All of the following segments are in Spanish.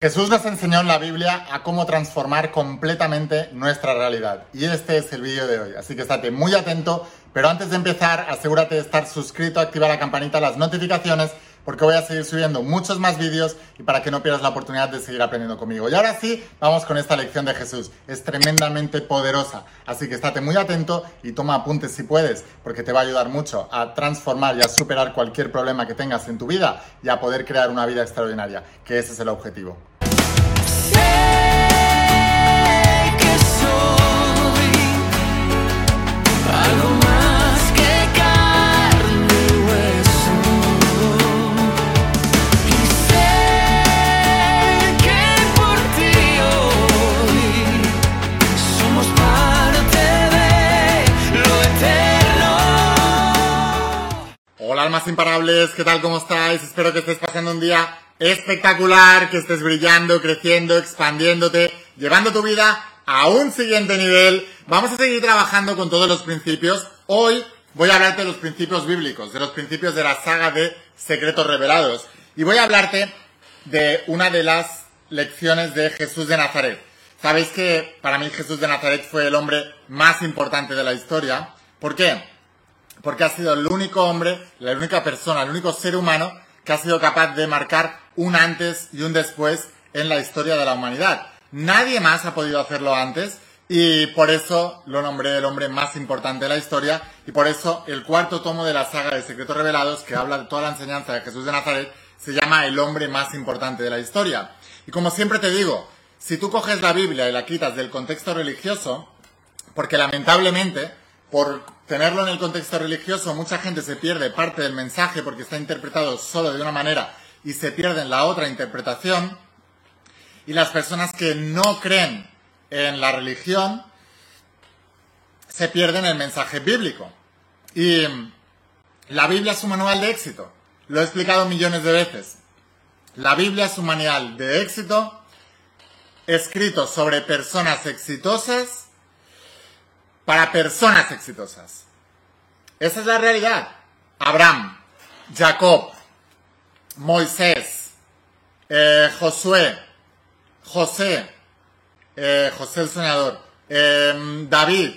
Jesús nos enseñó en la Biblia a cómo transformar completamente nuestra realidad. Y este es el vídeo de hoy. Así que estate muy atento. Pero antes de empezar, asegúrate de estar suscrito, activa la campanita, las notificaciones, porque voy a seguir subiendo muchos más vídeos y para que no pierdas la oportunidad de seguir aprendiendo conmigo. Y ahora sí, vamos con esta lección de Jesús. Es tremendamente poderosa. Así que estate muy atento y toma apuntes si puedes, porque te va a ayudar mucho a transformar y a superar cualquier problema que tengas en tu vida y a poder crear una vida extraordinaria, que ese es el objetivo. Almas imparables, ¿qué tal? ¿Cómo estáis? Espero que estés pasando un día espectacular, que estés brillando, creciendo, expandiéndote, llevando tu vida a un siguiente nivel. Vamos a seguir trabajando con todos los principios. Hoy voy a hablarte de los principios bíblicos, de los principios de la saga de Secretos Revelados. Y voy a hablarte de una de las lecciones de Jesús de Nazaret. Sabéis que para mí Jesús de Nazaret fue el hombre más importante de la historia. ¿Por qué? Porque ha sido el único hombre, la única persona, el único ser humano que ha sido capaz de marcar un antes y un después en la historia de la humanidad. Nadie más ha podido hacerlo antes y por eso lo nombré el hombre más importante de la historia y por eso el cuarto tomo de la saga de Secretos Revelados, que habla de toda la enseñanza de Jesús de Nazaret, se llama El hombre más importante de la historia. Y como siempre te digo, si tú coges la Biblia y la quitas del contexto religioso, porque lamentablemente, por tenerlo en el contexto religioso, mucha gente se pierde parte del mensaje porque está interpretado solo de una manera y se pierde en la otra interpretación. Y las personas que no creen en la religión se pierden el mensaje bíblico. Y la Biblia es un manual de éxito. Lo he explicado millones de veces. La Biblia es un manual de éxito escrito sobre personas exitosas para personas exitosas. Esa es la realidad. Abraham, Jacob, Moisés, eh, Josué, José, eh, José el soñador, em, David,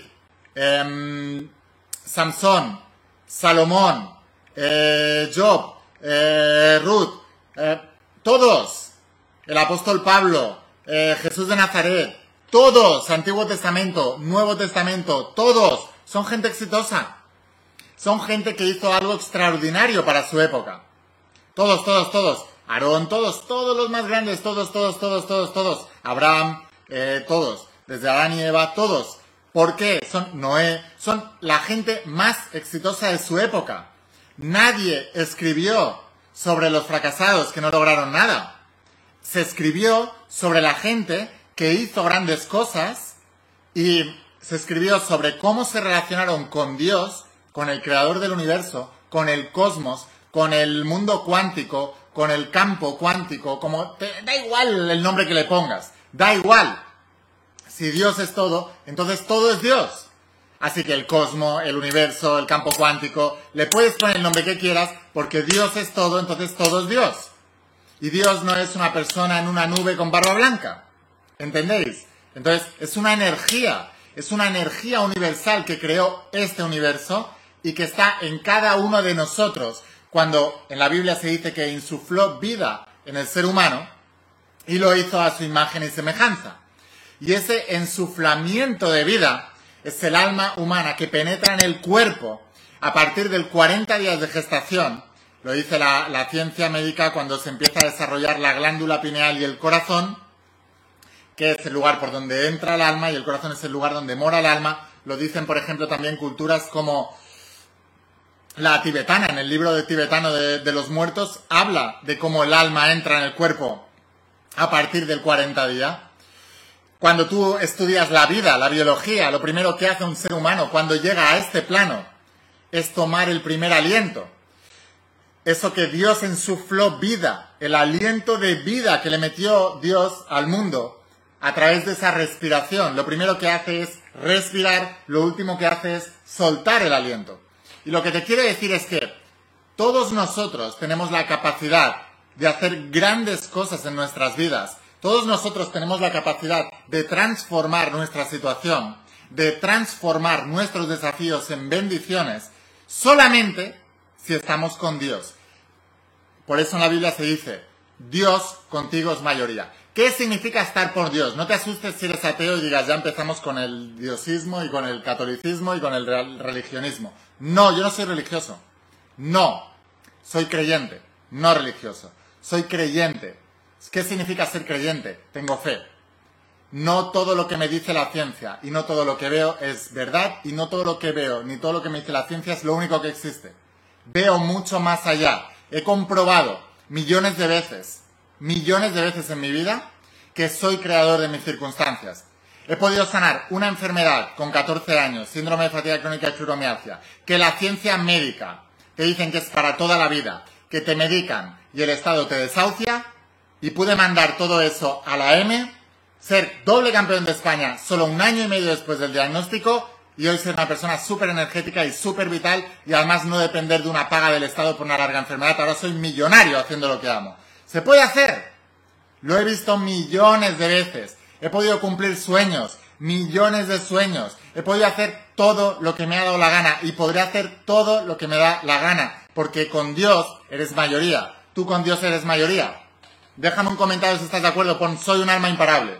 em, Samson, Salomón, eh, Job, Ruth, todos, el apóstol Pablo, Jesús de Nazaret, todos, Antiguo Testamento, Nuevo Testamento, todos son gente exitosa. Son gente que hizo algo extraordinario para su época. Todos, todos, todos. Aarón, todos, todos los más grandes, todos, todos, todos, todos, todos. Abraham, eh, todos. Desde Adán y Eva, todos. ¿Por qué? Son Noé, son la gente más exitosa de su época. Nadie escribió sobre los fracasados que no lograron nada. Se escribió sobre la gente que hizo grandes cosas y se escribió sobre cómo se relacionaron con Dios, con el creador del universo, con el cosmos, con el mundo cuántico, con el campo cuántico, como da igual el nombre que le pongas, da igual. Si Dios es todo, entonces todo es Dios. Así que el cosmos, el universo, el campo cuántico, le puedes poner el nombre que quieras, porque Dios es todo, entonces todo es Dios. Y Dios no es una persona en una nube con barba blanca. ¿Entendéis? Entonces, es una energía, es una energía universal que creó este universo y que está en cada uno de nosotros. Cuando en la Biblia se dice que insufló vida en el ser humano y lo hizo a su imagen y semejanza. Y ese ensuflamiento de vida es el alma humana que penetra en el cuerpo a partir del 40 días de gestación. Lo dice la, la ciencia médica cuando se empieza a desarrollar la glándula pineal y el corazón que es el lugar por donde entra el alma y el corazón es el lugar donde mora el alma. Lo dicen, por ejemplo, también culturas como la tibetana, en el libro de tibetano de, los muertos, habla de cómo el alma entra en el cuerpo a partir del 40 día. Cuando tú estudias la vida, la biología, lo primero que hace un ser humano cuando llega a este plano es tomar el primer aliento. Eso que Dios ensufló vida, el aliento de vida que le metió Dios al mundo, a través de esa respiración. Lo primero que hace es respirar, lo último que hace es soltar el aliento. Y lo que te quiero decir es que todos nosotros tenemos la capacidad de hacer grandes cosas en nuestras vidas Todos nosotros tenemos la capacidad de transformar nuestra situación, de transformar nuestros desafíos en bendiciones, solamente si estamos con Dios. Por eso en la Biblia se dice, Dios contigo es mayoría. ¿Qué significa estar por Dios? No te asustes si eres ateo y digas, ya empezamos con el diosismo y con el catolicismo y con el religionismo. No, yo no soy religioso. No, soy creyente, no religioso. Soy creyente. ¿Qué significa ser creyente? Tengo fe. No todo lo que me dice la ciencia y no todo lo que veo es verdad y no todo lo que veo ni todo lo que me dice la ciencia es lo único que existe. Veo mucho más allá. He comprobado millones de veces, millones de veces en mi vida que soy creador de mis circunstancias. He podido sanar una enfermedad con 14 años, síndrome de fatiga crónica y fibromialgia, que la ciencia médica te dicen que es para toda la vida, que te medican y el Estado te desahucia, y pude mandar todo eso a la M ser doble campeón de España solo un año y medio después del diagnóstico y hoy ser una persona súper energética y súper vital y además no depender de una paga del Estado por una larga enfermedad. Ahora soy millonario haciendo lo que amo. ¿Se puede hacer? Lo he visto millones de veces. He podido cumplir sueños, millones de sueños. He podido hacer todo lo que me ha dado la gana y podré hacer todo lo que me da la gana. Porque con Dios eres mayoría. Tú con Dios eres mayoría. Déjame un comentario si estás de acuerdo. Pon soy un alma imparable.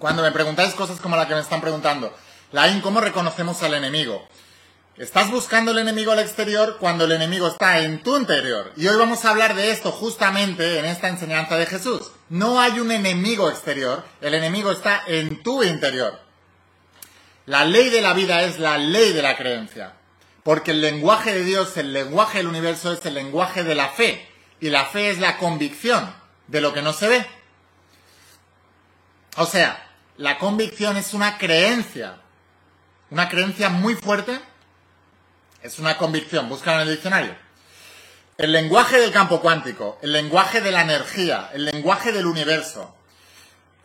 Cuando me preguntáis cosas como la que me están preguntando, Lain, ¿cómo reconocemos al enemigo? Estás buscando el enemigo al exterior cuando el enemigo está en tu interior. Y hoy vamos a hablar de esto justamente en esta enseñanza de Jesús. No hay un enemigo exterior, el enemigo está en tu interior. La ley de la vida es la ley de la creencia. Porque el lenguaje de Dios, el lenguaje del universo es el lenguaje de la fe. Y la fe es la convicción de lo que no se ve. O sea, la convicción es una creencia. Una creencia muy fuerte. Es una convicción. Búscalo en el diccionario. El lenguaje del campo cuántico, el lenguaje de la energía, el lenguaje del universo,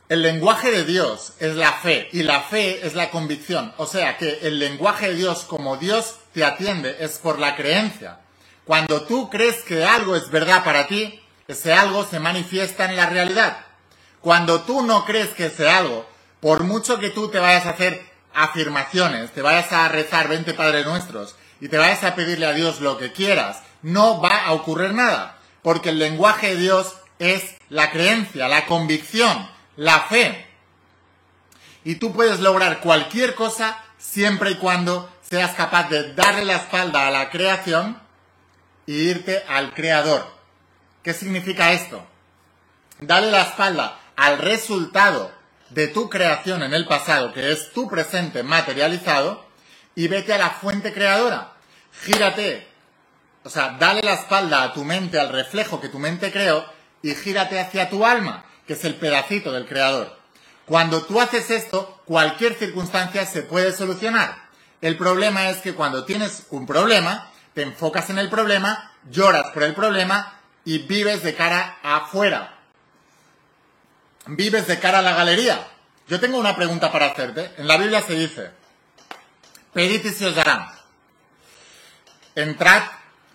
el lenguaje de Dios es la fe y la fe es la convicción. O sea que el lenguaje de Dios como Dios te atiende es por la creencia. Cuando tú crees que algo es verdad para ti, ese algo se manifiesta en la realidad. Cuando tú no crees que sea algo por mucho que tú te vayas a hacer afirmaciones, te vayas a rezar 20 Padres Nuestros y te vayas a pedirle a Dios lo que quieras, no va a ocurrir nada. Porque el lenguaje de Dios es la creencia, la convicción, la fe. Y tú puedes lograr cualquier cosa siempre y cuando seas capaz de darle la espalda a la creación y irte al creador. ¿Qué significa esto? Dale la espalda al resultado de tu creación en el pasado, que es tu presente materializado, y vete a la fuente creadora. Gírate, o sea, dale la espalda a tu mente, al reflejo que tu mente creó, y gírate hacia tu alma, que es el pedacito del creador. Cuando tú haces esto, cualquier circunstancia se puede solucionar. El problema es que cuando tienes un problema, te enfocas en el problema, lloras por el problema y vives de cara afuera vives de cara a la galería. Yo tengo una pregunta para hacerte. En la Biblia se dice, pedid y se os dará. Entrad,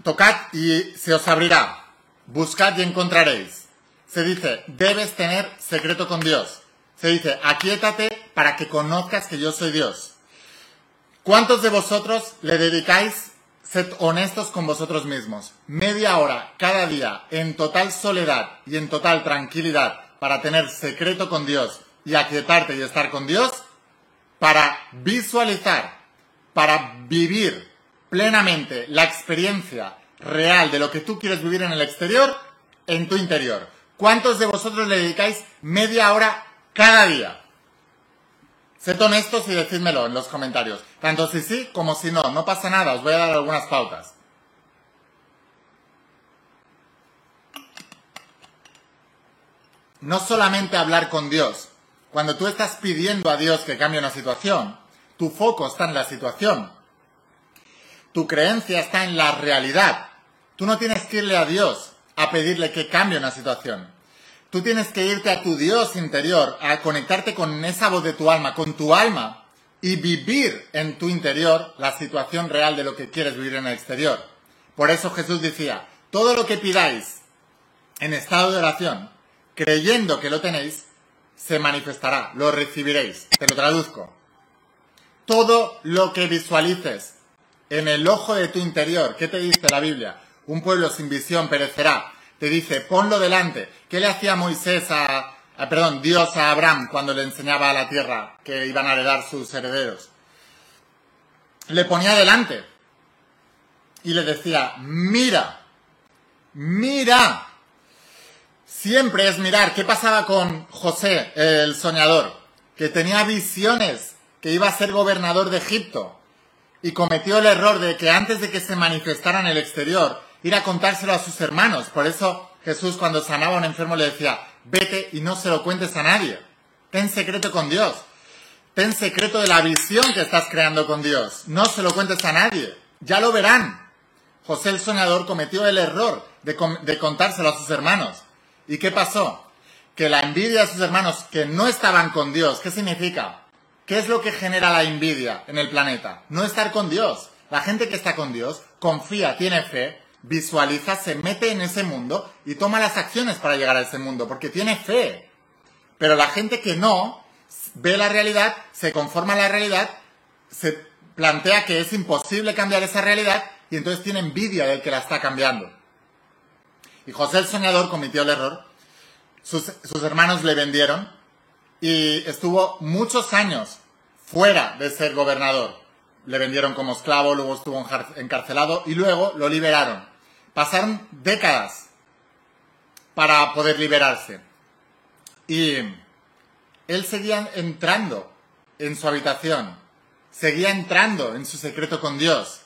tocad y se os abrirá. Buscad y encontraréis. Se dice, debes tener secreto con Dios. Se dice, aquíétate para que conozcas que yo soy Dios. ¿Cuántos de vosotros le dedicáis, sed honestos con vosotros mismos, media hora cada día en total soledad y en total tranquilidad para tener secreto con Dios y aquietarte y estar con Dios, para visualizar, para vivir plenamente la experiencia real de lo que tú quieres vivir en el exterior, en tu interior. ¿Cuántos de vosotros le dedicáis media hora cada día? Sed honestos y decídmelo en los comentarios. Tanto si sí como si no. No pasa nada, os voy a dar algunas pautas. no solamente hablar con Dios. Cuando tú estás pidiendo a Dios que cambie una situación, tu foco está en la situación. Tu creencia está en la realidad. Tú no tienes que irle a Dios a pedirle que cambie una situación. Tú tienes que irte a tu Dios interior, a conectarte con esa voz de tu alma, con tu alma, y vivir en tu interior la situación real de lo que quieres vivir en el exterior. Por eso Jesús decía, todo lo que pidáis en estado de oración, creyendo que lo tenéis, se manifestará, lo recibiréis. Te lo traduzco. Todo lo que visualices en el ojo de tu interior, ¿qué te dice la Biblia? Un pueblo sin visión perecerá. Te dice, ponlo delante. ¿Qué le hacía Moisés a, perdón, Dios a Abraham cuando le enseñaba a la tierra que iban a heredar sus herederos? Le ponía delante y le decía, mira, mira. Siempre es mirar. ¿Qué pasaba con José, el soñador? Que tenía visiones, que iba a ser gobernador de Egipto. Y cometió el error de que antes de que se manifestara en el exterior, ir a contárselo a sus hermanos. Por eso Jesús cuando sanaba a un enfermo le decía, vete y no se lo cuentes a nadie. Ten secreto con Dios. Ten secreto de la visión que estás creando con Dios. No se lo cuentes a nadie. Ya lo verán. José el soñador cometió el error de, contárselo a sus hermanos. ¿Y qué pasó? Que la envidia de sus hermanos que no estaban con Dios, ¿qué significa? ¿Qué es lo que genera la envidia en el planeta? No estar con Dios. La gente que está con Dios confía, tiene fe, visualiza, se mete en ese mundo y toma las acciones para llegar a ese mundo, porque tiene fe. Pero la gente que no ve la realidad, se conforma a la realidad, se plantea que es imposible cambiar esa realidad y entonces tiene envidia del que la está cambiando. Y José el soñador cometió el error. Sus, hermanos le vendieron y estuvo muchos años fuera de ser gobernador. Le vendieron como esclavo, luego estuvo encarcelado y luego lo liberaron. Pasaron décadas para poder liberarse. Y él seguía entrando en su habitación, seguía entrando en su secreto con Dios,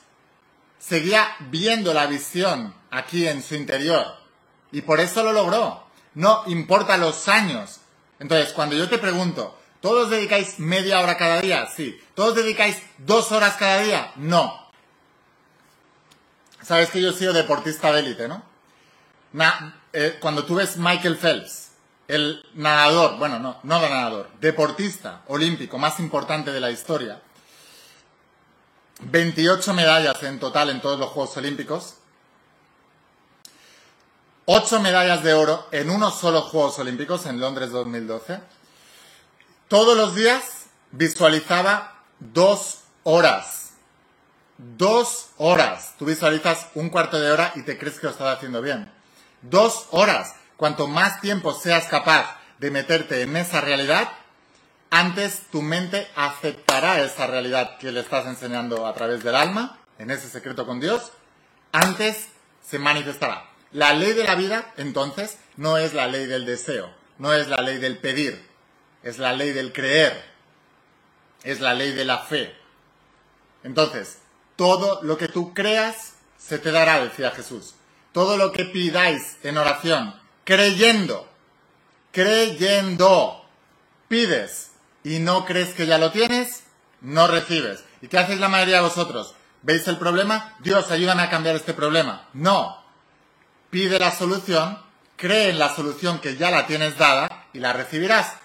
seguía viendo la visión aquí en su interior. Y por eso lo logró. No importa los años. Entonces, cuando yo te pregunto, ¿todos dedicáis media hora cada día? Sí. ¿Todos dedicáis dos horas cada día? No. Sabes que yo he sido deportista de élite, ¿no? Eh, cuando tú ves Michael Phelps, el nadador, bueno, no, no nadador, deportista olímpico más importante de la historia, 28 medallas en total en todos los Juegos Olímpicos, 8 medallas de oro en unos solo Juegos Olímpicos en Londres 2012. Todos los días visualizaba dos horas. Dos horas. Tú visualizas un cuarto de hora y te crees que lo estás haciendo bien. Dos horas. Cuanto más tiempo seas capaz de meterte en esa realidad, antes tu mente aceptará esa realidad que le estás enseñando a través del alma, en ese secreto con Dios, antes se manifestará. La ley de la vida, entonces, no es la ley del deseo, no es la ley del pedir, es la ley del creer, es la ley de la fe. Entonces, todo lo que tú creas se te dará, decía Jesús. Todo lo que pidáis en oración, creyendo, creyendo, pides y no crees que ya lo tienes, no recibes. ¿Y qué hacéis la mayoría de vosotros? ¿Veis el problema? Dios, ayúdame a cambiar este problema. No. Pide la solución, cree en la solución que ya la tienes dada y la recibirás.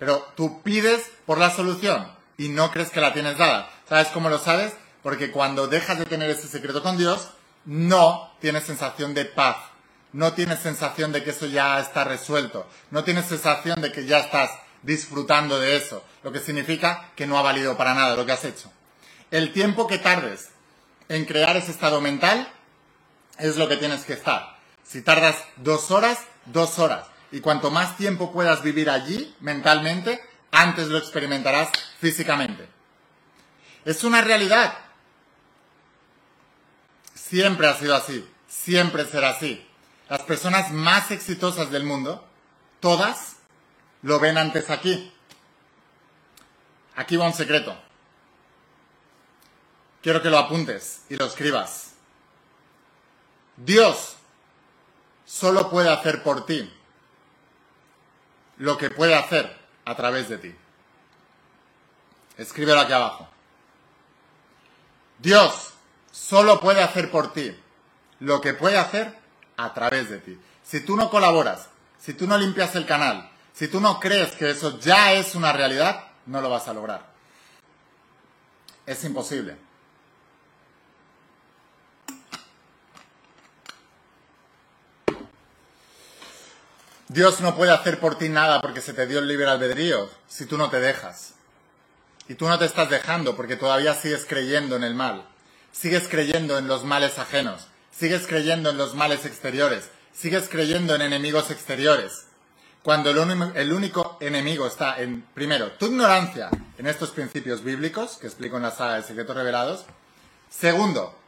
Pero tú pides por la solución y no crees que la tienes dada. ¿Sabes cómo lo sabes? Porque cuando dejas de tener ese secreto con Dios, no tienes sensación de paz. No tienes sensación de que eso ya está resuelto. No tienes sensación de que ya estás disfrutando de eso, lo que significa que no ha valido para nada lo que has hecho. El tiempo que tardes en crear ese estado mental es lo que tienes que estar. Si tardas dos horas, dos horas. Y cuanto más tiempo puedas vivir allí mentalmente, antes lo experimentarás físicamente. Es una realidad. Siempre ha sido así. Siempre será así. Las personas más exitosas del mundo, todas, lo ven antes aquí. Aquí va un secreto. Quiero que lo apuntes y lo escribas. Dios solo puede hacer por ti lo que puede hacer a través de ti. Escríbelo aquí abajo. Dios solo puede hacer por ti lo que puede hacer a través de ti. Si tú no colaboras, si tú no limpias el canal, si tú no crees que eso ya es una realidad, no lo vas a lograr. Es imposible. Dios no puede hacer por ti nada porque se te dio el libre albedrío si tú no te dejas. Y tú no te estás dejando porque todavía sigues creyendo en el mal. Sigues creyendo en los males ajenos. Sigues creyendo en los males exteriores. Sigues creyendo en enemigos exteriores. Cuando el, único enemigo está en, primero, tu ignorancia en estos principios bíblicos, que explico en la saga de Secretos Revelados. Segundo,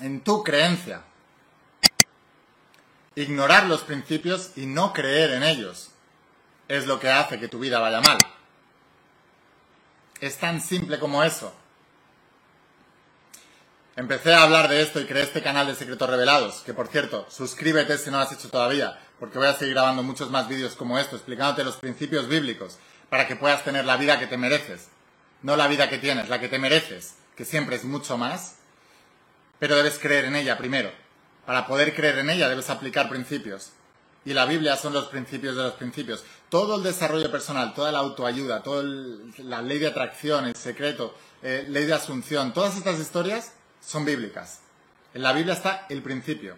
en tu creencia Ignorar los principios y no creer en ellos es lo que hace que tu vida vaya mal. Es tan simple como eso. Empecé a hablar de esto y creé este canal de Secretos Revelados, que por cierto, suscríbete si no lo has hecho todavía, porque voy a seguir grabando muchos más vídeos como esto, explicándote los principios bíblicos, para que puedas tener la vida que te mereces. No la vida que tienes, la que te mereces, que siempre es mucho más, pero debes creer en ella primero. Para poder creer en ella debes aplicar principios. Y la Biblia son los principios de los principios. Todo el desarrollo personal, toda la autoayuda, toda la ley de atracción, el secreto, eh, ley de asunción, todas estas historias son bíblicas. En la Biblia está el principio.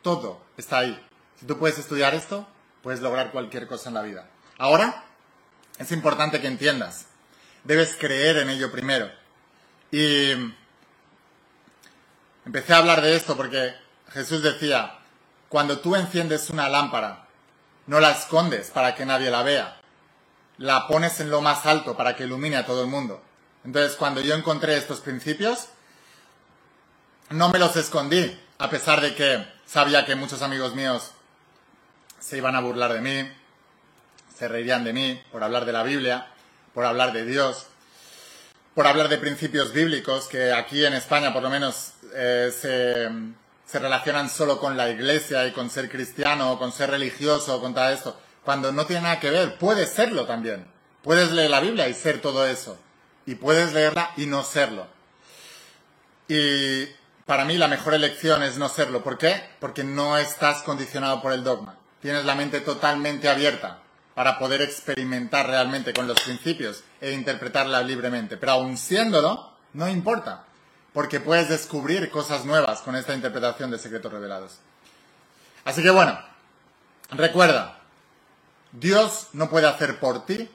Todo está ahí. Si tú puedes estudiar esto, puedes lograr cualquier cosa en la vida. Ahora, es importante que entiendas. Debes creer en ello primero. Y empecé a hablar de esto porque Jesús decía, cuando tú enciendes una lámpara, no la escondes para que nadie la vea, la pones en lo más alto para que ilumine a todo el mundo. Entonces, cuando yo encontré estos principios, no me los escondí, a pesar de que sabía que muchos amigos míos se iban a burlar de mí, se reirían de mí por hablar de la Biblia, por hablar de Dios, por hablar de principios bíblicos, que aquí en España por lo menos eh, se, se relacionan solo con la iglesia y con ser cristiano o con ser religioso o con todo esto, cuando no tiene nada que ver, puedes serlo también. Puedes leer la Biblia y ser todo eso. Y puedes leerla y no serlo. Y para mí la mejor elección es no serlo. ¿Por qué? Porque no estás condicionado por el dogma. Tienes la mente totalmente abierta para poder experimentar realmente con los principios e interpretarla libremente. Pero aun siéndolo, no importa porque puedes descubrir cosas nuevas con esta interpretación de secretos revelados. Así que bueno, recuerda, Dios no puede hacer por ti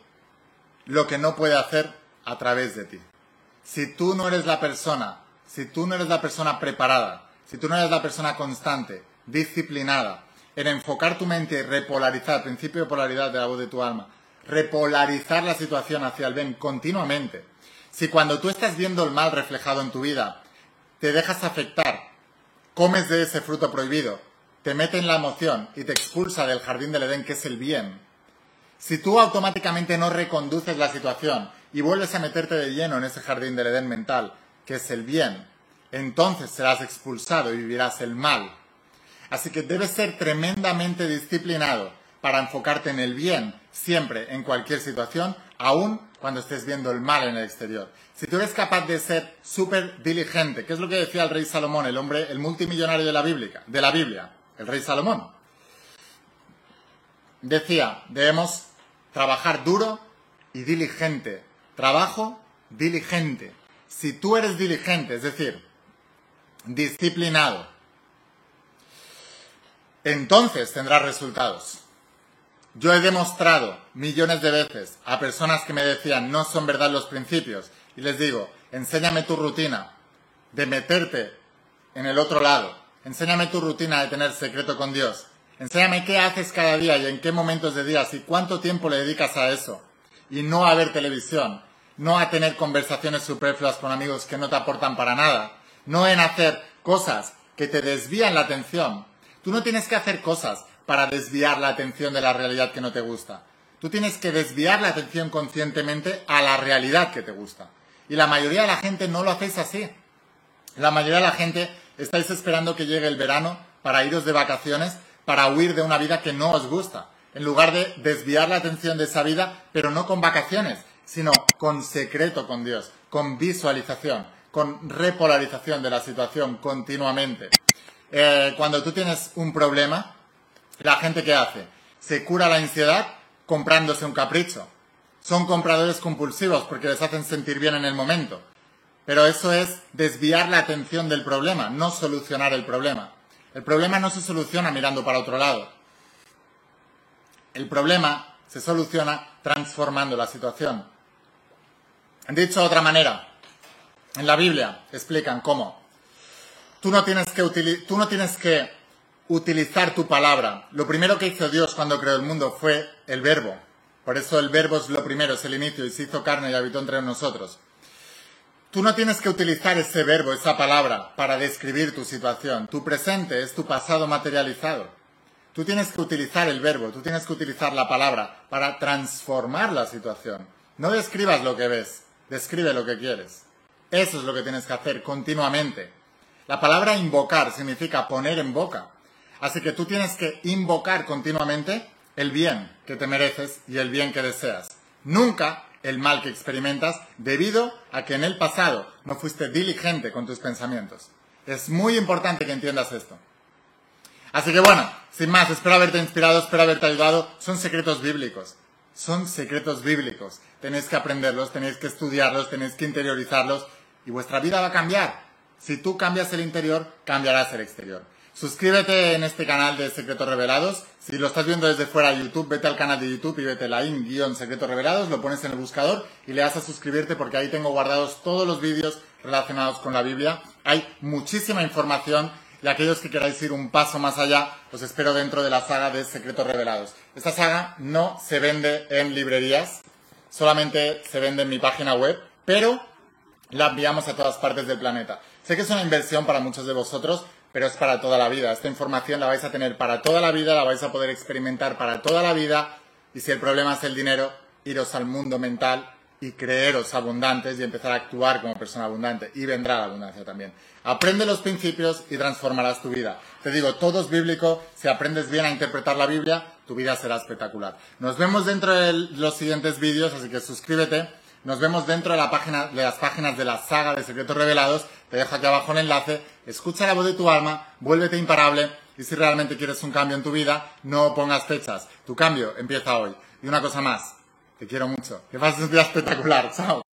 lo que no puede hacer a través de ti. Si tú no eres la persona, si tú no eres la persona preparada, si tú no eres la persona constante, disciplinada, en enfocar tu mente y repolarizar, principio de polaridad de la voz de tu alma, repolarizar la situación hacia el bien continuamente, si cuando tú estás viendo el mal reflejado en tu vida, te dejas afectar, comes de ese fruto prohibido, te mete en la emoción y te expulsa del jardín del Edén, que es el bien, si tú automáticamente no reconduces la situación y vuelves a meterte de lleno en ese jardín del Edén mental, que es el bien, entonces serás expulsado y vivirás el mal. Así que debes ser tremendamente disciplinado para enfocarte en el bien siempre, en cualquier situación, aún cuando estés viendo el mal en el exterior. Si tú eres capaz de ser súper diligente, ¿qué es lo que decía el rey Salomón, el hombre, el multimillonario de la Biblia, de la Biblia, el rey Salomón? Decía, debemos trabajar duro y diligente. Trabajo diligente. Si tú eres diligente, es decir, disciplinado, entonces tendrás resultados. Yo he demostrado millones de veces a personas que me decían no son verdad los principios y les digo, enséñame tu rutina de meterte en el otro lado, enséñame tu rutina de tener secreto con Dios, enséñame qué haces cada día y en qué momentos de días y cuánto tiempo le dedicas a eso. Y no a ver televisión, no a tener conversaciones superfluas con amigos que no te aportan para nada, no en hacer cosas que te desvían la atención. Tú no tienes que hacer cosas para desviar la atención de la realidad que no te gusta. Tú tienes que desviar la atención conscientemente a la realidad que te gusta. Y la mayoría de la gente no lo hacéis así. La mayoría de la gente estáis esperando que llegue el verano para iros de vacaciones, para huir de una vida que no os gusta. En lugar de desviar la atención de esa vida, pero no con vacaciones, sino con secreto con Dios, con visualización, con repolarización de la situación continuamente. Eh, cuando tú tienes un problema, la gente que hace, se cura la ansiedad comprándose un capricho. Son compradores compulsivos porque les hacen sentir bien en el momento. Pero eso es desviar la atención del problema, no solucionar el problema. El problema no se soluciona mirando para otro lado. El problema se soluciona transformando la situación. Dicho de otra manera, en la Biblia explican cómo tú no tienes que, tú no tienes que utilizar tu palabra. Lo primero que hizo Dios cuando creó el mundo fue el verbo. Por eso el verbo es lo primero, es el inicio y se hizo carne y habitó entre nosotros. Tú no tienes que utilizar ese verbo, esa palabra, para describir tu situación. Tu presente es tu pasado materializado. Tú tienes que utilizar el verbo, tú tienes que utilizar la palabra para transformar la situación. No describas lo que ves, describe lo que quieres. Eso es lo que tienes que hacer continuamente. La palabra invocar significa poner en boca. Así que tú tienes que invocar continuamente el bien que te mereces y el bien que deseas. Nunca el mal que experimentas debido a que en el pasado no fuiste diligente con tus pensamientos. Es muy importante que entiendas esto. Así que bueno, sin más, espero haberte inspirado, espero haberte ayudado. Son secretos bíblicos. Son secretos bíblicos. Tenéis que aprenderlos, tenéis que estudiarlos, tenéis que interiorizarlos y vuestra vida va a cambiar. Si tú cambias el interior, cambiarás el exterior. Suscríbete en este canal de Secretos Revelados. Si lo estás viendo desde fuera de YouTube, vete al canal de YouTube y vete la in-secretos revelados, lo pones en el buscador y le das a suscribirte porque ahí tengo guardados todos los vídeos relacionados con la Biblia. Hay muchísima información y aquellos que queráis ir un paso más allá, os espero dentro de la saga de Secretos Revelados. Esta saga no se vende en librerías, solamente se vende en mi página web, pero la enviamos a todas partes del planeta. Sé que es una inversión para muchos de vosotros, pero es para toda la vida. Esta información la vais a tener para toda la vida, la vais a poder experimentar para toda la vida. Y si el problema es el dinero, iros al mundo mental y creeros abundantes y empezar a actuar como persona abundante. Y vendrá la abundancia también. Aprende los principios y transformarás tu vida. Te digo, todo es bíblico. Si aprendes bien a interpretar la Biblia, tu vida será espectacular. Nos vemos dentro de los siguientes vídeos, así que suscríbete. Nos vemos dentro de, la página, de las páginas de la saga de Secretos Revelados. Te dejo aquí abajo el enlace. Escucha la voz de tu alma, vuélvete imparable. Y si realmente quieres un cambio en tu vida, no pongas fechas. Tu cambio empieza hoy. Y una cosa más. Te quiero mucho. Que pases un día espectacular. Chao.